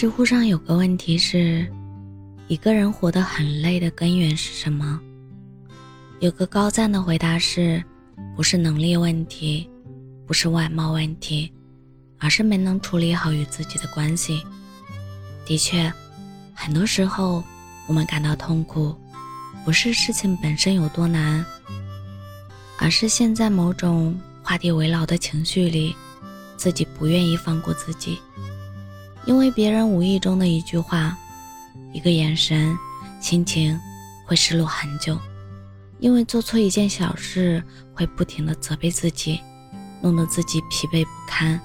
知乎上有个问题是：一个人活得很累的根源是什么？有个高赞的回答是：不是能力问题，不是外貌问题，而是没能处理好与自己的关系。的确，很多时候我们感到痛苦，不是事情本身有多难，而是陷在某种画地为牢的情绪里，自己不愿意放过自己。因为别人无意中的一句话、一个眼神，心情会失落很久；因为做错一件小事，会不停的责备自己，弄得自己疲惫不堪。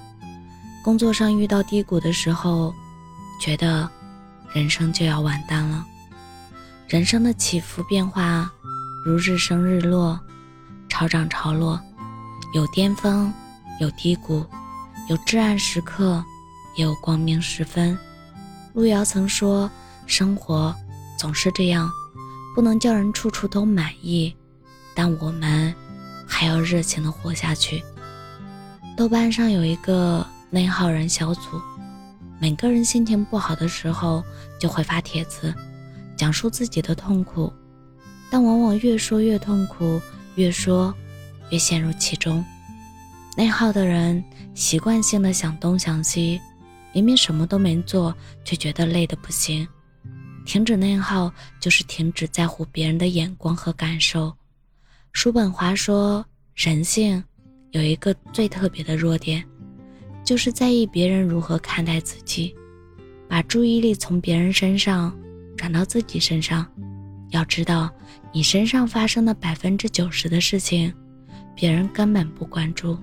工作上遇到低谷的时候，觉得人生就要完蛋了。人生的起伏变化，如日升日落，潮涨潮落，有巅峰，有低谷，有至暗时刻。也有光明时分。路遥曾说：“生活总是这样，不能叫人处处都满意，但我们还要热情的活下去。”豆瓣上有一个内耗人小组，每个人心情不好的时候就会发帖子，讲述自己的痛苦，但往往越说越痛苦，越说越陷入其中。内耗的人习惯性的想东想西。明明什么都没做，却觉得累得不行。停止内耗，就是停止在乎别人的眼光和感受。叔本华说，人性有一个最特别的弱点，就是在意别人如何看待自己，把注意力从别人身上转到自己身上。要知道，你身上发生的百分之九十的事情，别人根本不关注，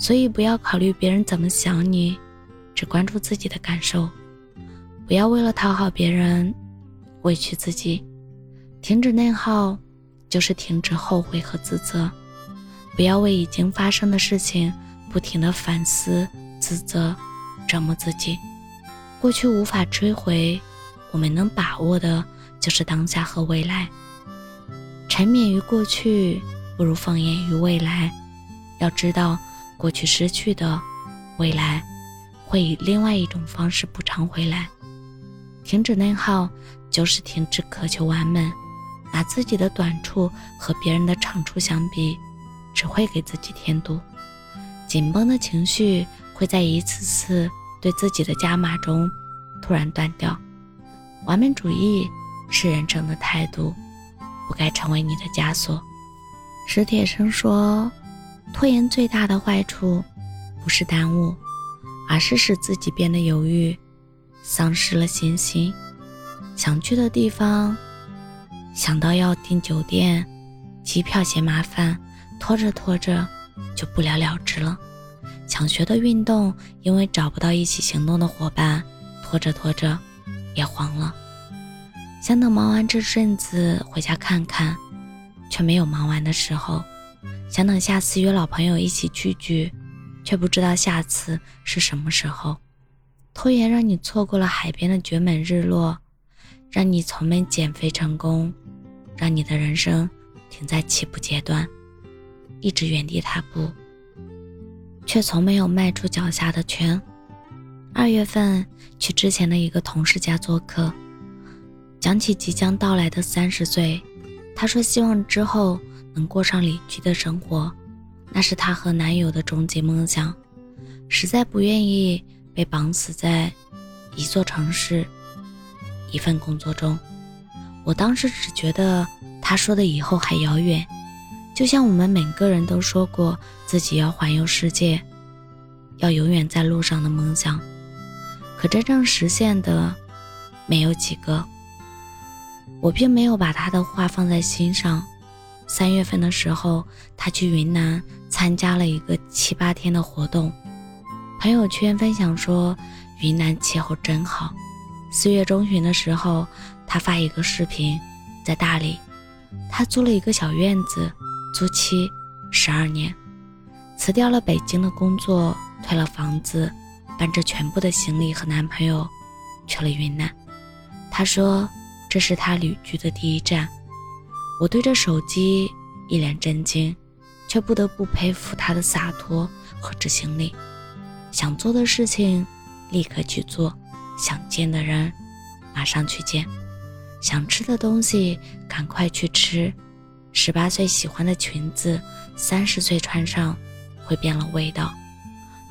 所以不要考虑别人怎么想你。只关注自己的感受，不要为了讨好别人委屈自己。停止内耗，就是停止后悔和自责。不要为已经发生的事情不停的反思、自责、折磨自己。过去无法追回，我们能把握的就是当下和未来。沉湎于过去，不如放眼于未来。要知道，过去失去的，未来。会以另外一种方式补偿回来。停止内耗，就是停止渴求完美，拿自己的短处和别人的长处相比，只会给自己添堵。紧绷的情绪会在一次次对自己的加码中突然断掉。完美主义是人生的态度，不该成为你的枷锁。史铁生说：“拖延最大的坏处，不是耽误。”而是使自己变得犹豫，丧失了信心。想去的地方，想到要订酒店、机票嫌麻烦，拖着拖着就不了了之了。想学的运动，因为找不到一起行动的伙伴，拖着拖着也黄了。想等忙完这阵子回家看看，却没有忙完的时候。想等下次约老朋友一起聚聚。却不知道下次是什么时候，拖延让你错过了海边的绝美日落，让你从没减肥成功，让你的人生停在起步阶段，一直原地踏步，却从没有迈出脚下的圈。二月份去之前的一个同事家做客，讲起即将到来的三十岁，他说希望之后能过上理居的生活。那是她和男友的终极梦想，实在不愿意被绑死在一座城市、一份工作中。我当时只觉得她说的以后还遥远，就像我们每个人都说过自己要环游世界、要永远在路上的梦想，可真正实现的没有几个。我并没有把她的话放在心上。三月份的时候，他去云南参加了一个七八天的活动，朋友圈分享说云南气候真好。四月中旬的时候，他发一个视频，在大理，他租了一个小院子，租期十二年，辞掉了北京的工作，退了房子，搬着全部的行李和男朋友去了云南。他说这是他旅居的第一站。我对着手机一脸震惊，却不得不佩服他的洒脱和执行力。想做的事情立刻去做，想见的人，马上去见；想吃的东西，赶快去吃。十八岁喜欢的裙子，三十岁穿上会变了味道。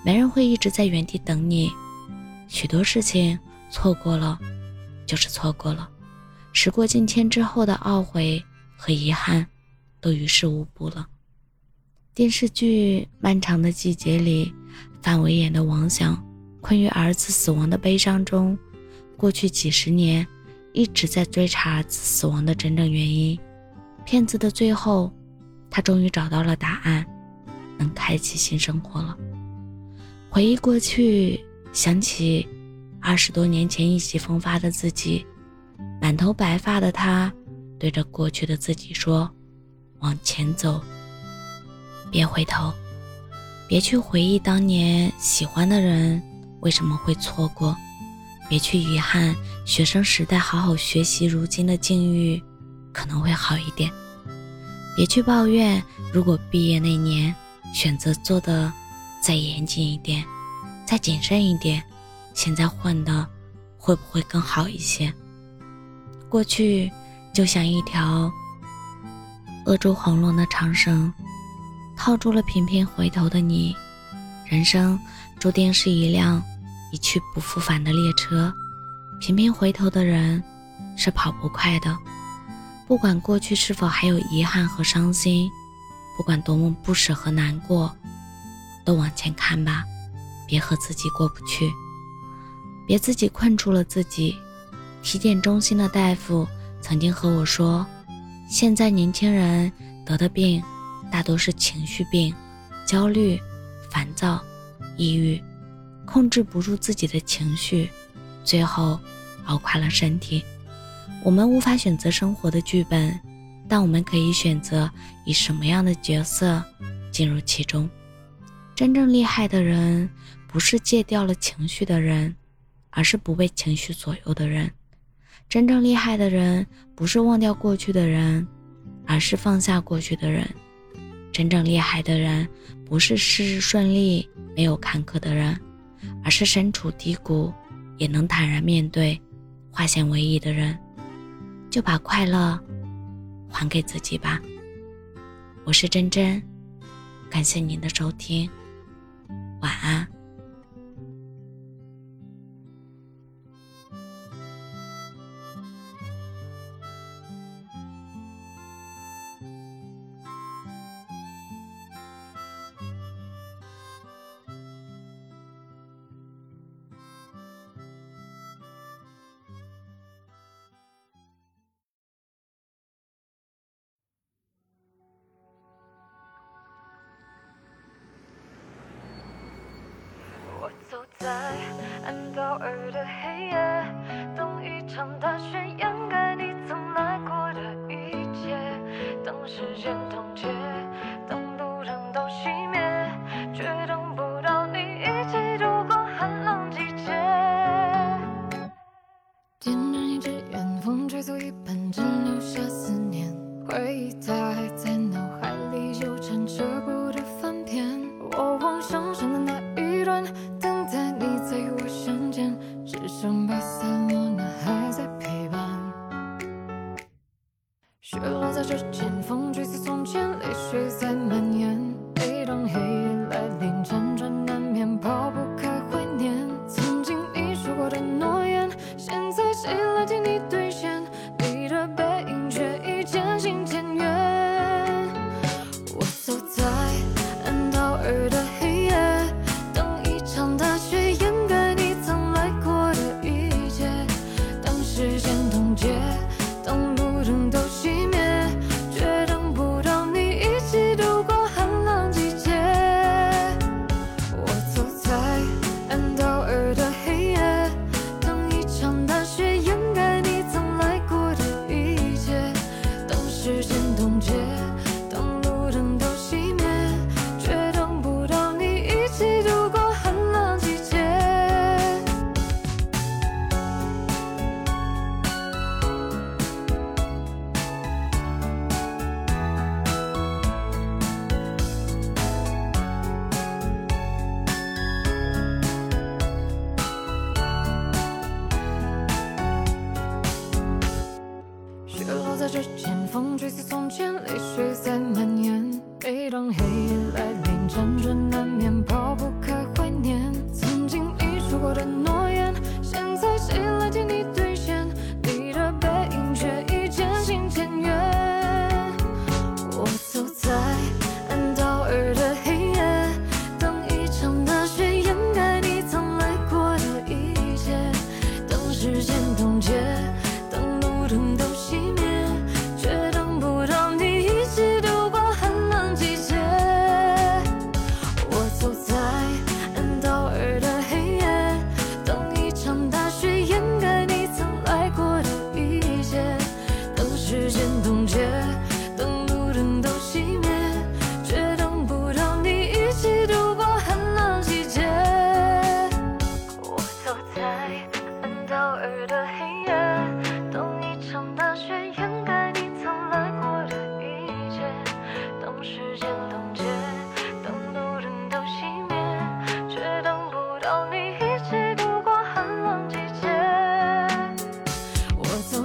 没人会一直在原地等你。许多事情错过了，就是错过了。时过境迁之后的懊悔和遗憾，都于事无补了。电视剧《漫长的季节》里，范伟演的王想，困于儿子死亡的悲伤中，过去几十年一直在追查儿子死亡的真正原因。骗子的最后，他终于找到了答案，能开启新生活了。回忆过去，想起二十多年前意气风发的自己，满头白发的他，对着过去的自己说：“往前走。”别回头，别去回忆当年喜欢的人为什么会错过，别去遗憾学生时代好好学习，如今的境遇可能会好一点。别去抱怨，如果毕业那年选择做的再严谨一点，再谨慎一点，现在混的会不会更好一些？过去就像一条扼住喉咙的长绳。套住了频频回头的你，人生注定是一辆一去不复返的列车。频频回头的人是跑不快的。不管过去是否还有遗憾和伤心，不管多么不舍和难过，都往前看吧，别和自己过不去，别自己困住了自己。体检中心的大夫曾经和我说，现在年轻人得的病。大多是情绪病，焦虑、烦躁、抑郁，控制不住自己的情绪，最后熬垮了身体。我们无法选择生活的剧本，但我们可以选择以什么样的角色进入其中。真正厉害的人，不是戒掉了情绪的人，而是不被情绪左右的人。真正厉害的人，不是忘掉过去的人，而是放下过去的人。真正厉害的人，不是事事顺利、没有坎坷的人，而是身处低谷也能坦然面对、化险为夷的人。就把快乐还给自己吧。我是真真，感谢您的收听，晚安。走在暗道尔的黑夜，等一场大雪掩盖你曾来过的一切。等时间冻结，追随从前，泪水在蔓延。每当黑夜来临，辗转难眠，抛不开怀念，曾经遗说过的诺言。so